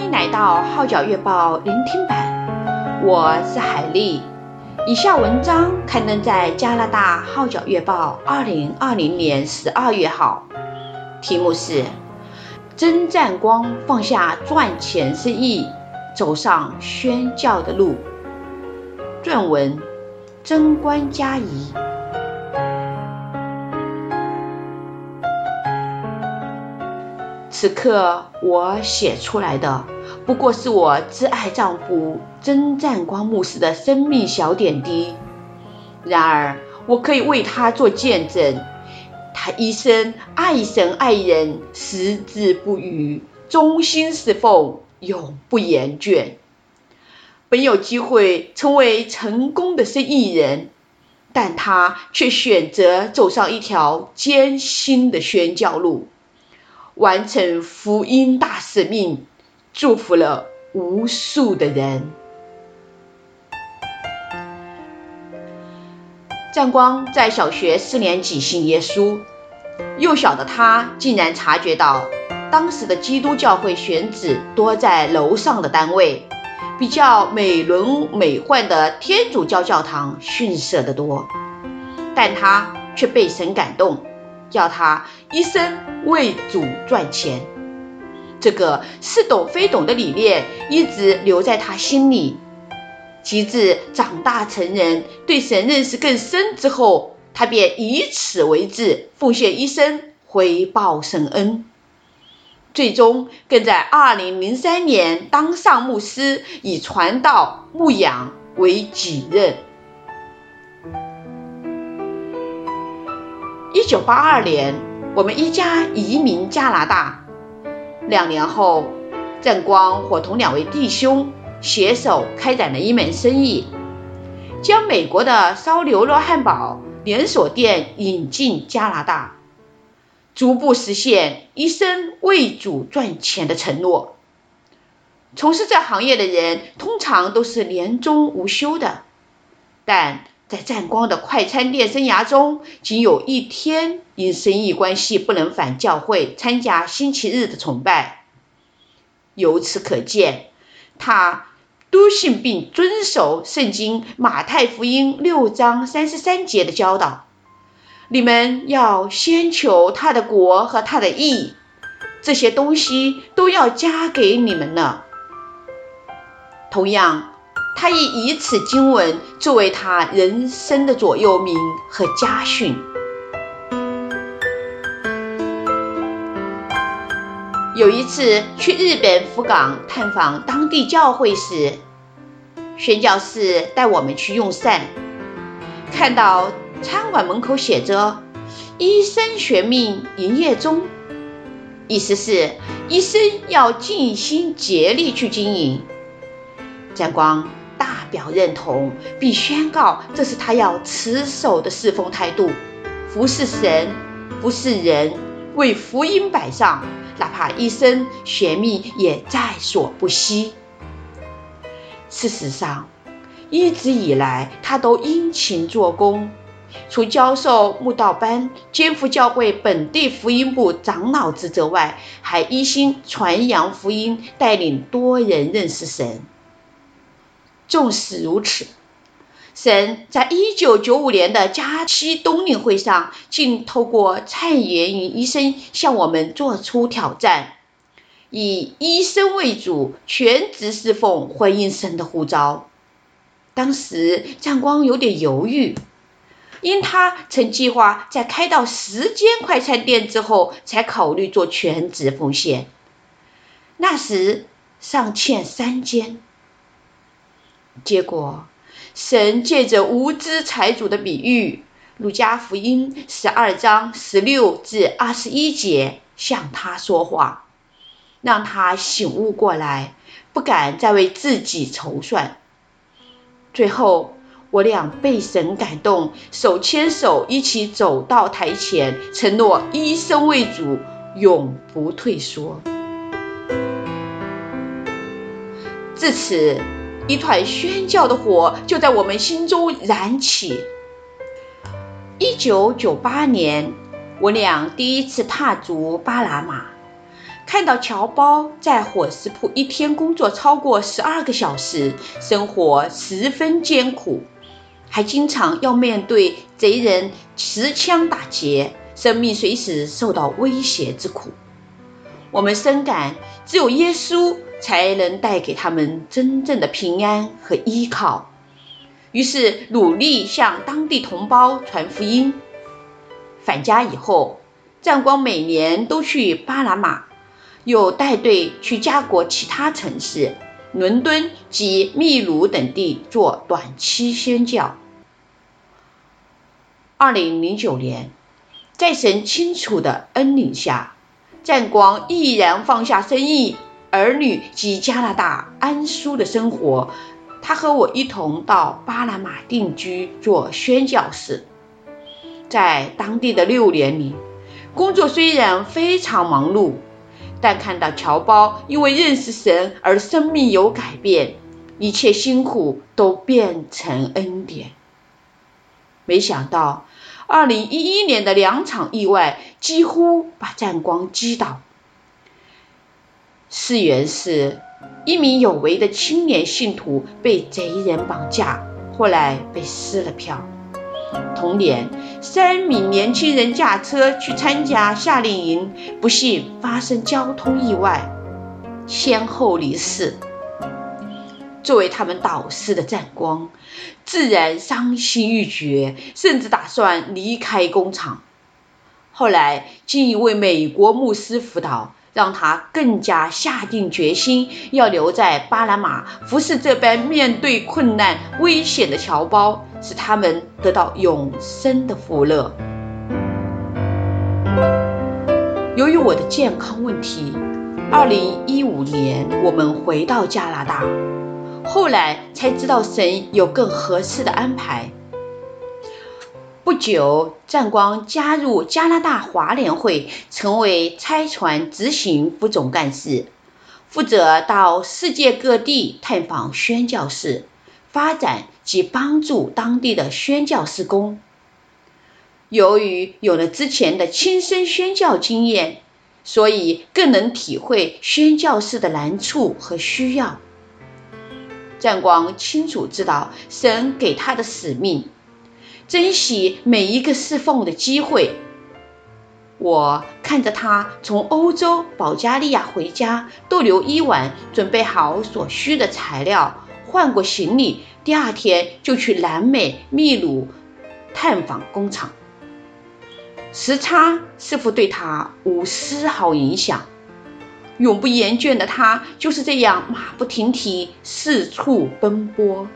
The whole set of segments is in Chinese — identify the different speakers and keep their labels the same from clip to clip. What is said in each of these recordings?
Speaker 1: 欢迎来到《号角月报》聆听版，我是海丽。以下文章刊登在加拿大《号角月报》二零二零年十二月号，题目是《曾占光放下赚钱生意，走上宣教的路》。撰文：曾关嘉怡。此刻我写出来的，不过是我挚爱丈夫曾占光牧师的生命小点滴。然而，我可以为他做见证：他一生爱神爱人，矢志不渝，忠心侍奉，永不言倦。本有机会成为成功的生意人，但他却选择走上一条艰辛的宣教路。完成福音大使命，祝福了无数的人。占光在小学四年级信耶稣，幼小的他竟然察觉到，当时的基督教会选址多在楼上的单位，比较美轮美奂的天主教教堂逊色得多。但他却被神感动。叫他一生为主赚钱，这个似懂非懂的理念一直留在他心里。及至长大成人，对神认识更深之后，他便以此为志，奉献一生回报神恩。最终，更在2003年当上牧师，以传道牧养为己任。一九八二年，我们一家移民加拿大。两年后，郑光伙同两位弟兄携手开展了一门生意，将美国的烧牛肉汉堡连锁店引进加拿大，逐步实现一生为主赚钱的承诺。从事这行业的人通常都是年终无休的，但在占光的快餐店生涯中，仅有一天因生意关系不能返教会参加星期日的崇拜。由此可见，他笃信并遵守圣经马太福音六章三十三节的教导：“你们要先求他的国和他的义，这些东西都要加给你们了。”同样。他亦以此经文作为他人生的座右铭和家训。有一次去日本福冈探访当地教会时，宣教士带我们去用膳，看到餐馆门口写着“医生学命营业中”，意思是医生要尽心竭力去经营。占光。表认同，并宣告这是他要持守的侍奉态度：服侍神，服侍人，为福音摆上，哪怕一生悬命也在所不惜。事实上，一直以来他都殷勤做工，除教授慕道班、肩负教会本地福音部长老职责外，还一心传扬福音，带领多人认识神。纵使如此，神在一九九五年的加西冬令会上，竟透过蔡元云医生向我们做出挑战：以医生为主，全职侍奉，回应神的呼召。当时张光有点犹豫，因他曾计划在开到十间快餐店之后，才考虑做全职奉献。那时尚欠三间。结果，神借着无知财主的比喻，《路加福音》十二章十六至二十一节向他说话，让他醒悟过来，不敢再为自己筹算。最后，我俩被神感动，手牵手一起走到台前，承诺一生为主，永不退缩。至此。一团宣教的火就在我们心中燃起。一九九八年，我俩第一次踏足巴拿马，看到侨胞在伙食铺一天工作超过十二个小时，生活十分艰苦，还经常要面对贼人持枪打劫，生命随时受到威胁之苦。我们深感，只有耶稣才能带给他们真正的平安和依靠。于是，努力向当地同胞传福音。返家以后，占光每年都去巴拿马，又带队去加国其他城市、伦敦及秘鲁等地做短期宣教。二零零九年，在神清楚的恩领下，占光毅然放下生意、儿女及加拿大安舒的生活，他和我一同到巴拿马定居做宣教士。在当地的六年里，工作虽然非常忙碌，但看到侨胞因为认识神而生命有改变，一切辛苦都变成恩典。没想到。二零一一年的两场意外几乎把战光击倒。事源是，一名有为的青年信徒被贼人绑架，后来被撕了票。同年，三名年轻人驾车去参加夏令营，不幸发生交通意外，先后离世。作为他们导师的占光，自然伤心欲绝，甚至打算离开工厂。后来经一位美国牧师辅导，让他更加下定决心要留在巴拿马，服侍这般面对困难危险的侨胞，使他们得到永生的福乐。由于我的健康问题，二零一五年我们回到加拿大。后来才知道神有更合适的安排。不久，占光加入加拿大华联会，成为差传执行副总干事，负责到世界各地探访宣教士，发展及帮助当地的宣教事工。由于有了之前的亲身宣教经验，所以更能体会宣教士的难处和需要。战光清楚知道神给他的使命，珍惜每一个侍奉的机会。我看着他从欧洲保加利亚回家，逗留一晚，准备好所需的材料，换过行李，第二天就去南美秘鲁探访工厂。时差似乎对他无丝毫影响。永不言倦的他就是这样马不停蹄四处奔波。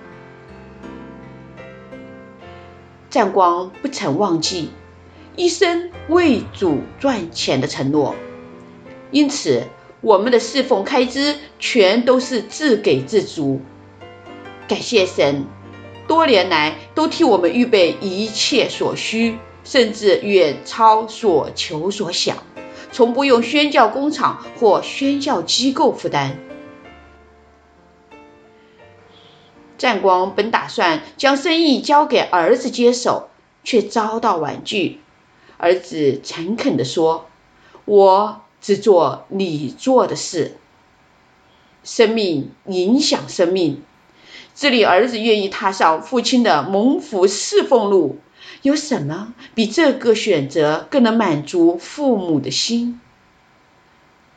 Speaker 1: 占光不曾忘记一生为主赚钱的承诺，因此我们的侍奉开支全都是自给自足。感谢神，多年来都替我们预备一切所需，甚至远超所求所想。从不用宣教工厂或宣教机构负担。战光本打算将生意交给儿子接手，却遭到婉拒。儿子诚恳地说：“我只做你做的事。”生命影响生命，这里儿子愿意踏上父亲的蒙福侍奉路。有什么比这个选择更能满足父母的心？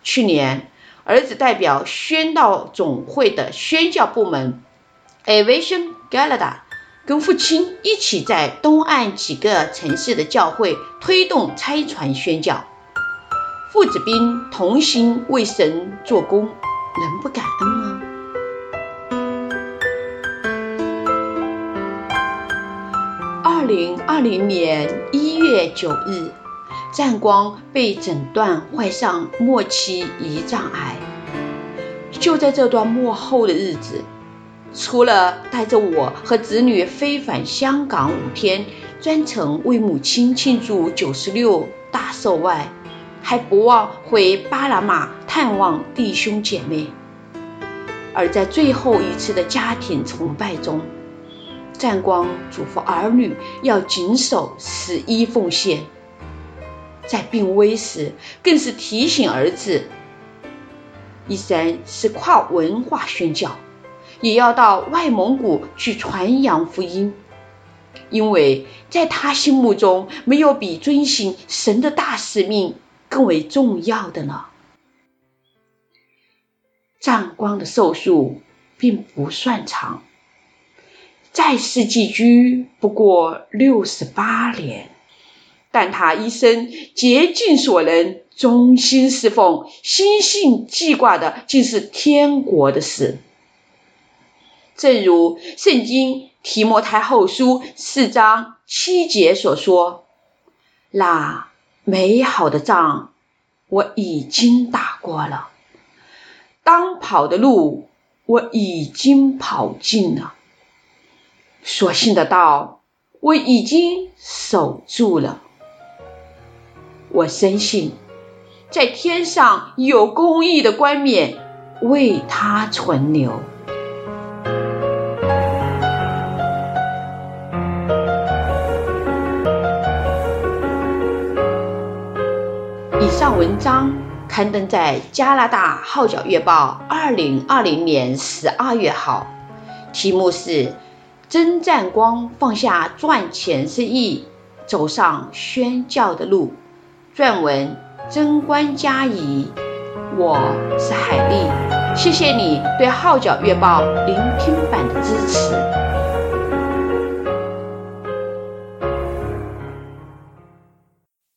Speaker 1: 去年，儿子代表宣道总会的宣教部门 Aviation Canada，跟父亲一起在东岸几个城市的教会推动拆船宣教。父子兵同心为神做工，能不感恩吗？零二零年一月九日，战光被诊断患上末期胰脏癌。就在这段末后的日子，除了带着我和子女飞返香港五天，专程为母亲庆祝九十六大寿外，还不忘回巴拿马探望弟兄姐妹。而在最后一次的家庭崇拜中，占光嘱咐儿女要谨守十一奉献，在病危时更是提醒儿子一生是跨文化宣教，也要到外蒙古去传扬福音，因为在他心目中，没有比遵行神的大使命更为重要的了。占光的寿数并不算长，在世寄居不过六十八年，但他一生竭尽所能，忠心侍奉，心性记挂的竟是天国的事。正如圣经提摩太后书四章七节所说：“那美好的仗我已经打过了，当跑的路我已经跑尽了，所信的道我已经守住了。我深信。”在天上有公义的冠冕为他存留。以上文章刊登在加拿大《号角月报》二零二零年十二月号，题目是“曾占光放下赚钱生意，走上宣教的路”，撰文。贞观佳仪，我是海丽，谢谢你对《号角月报》聆听版的支持。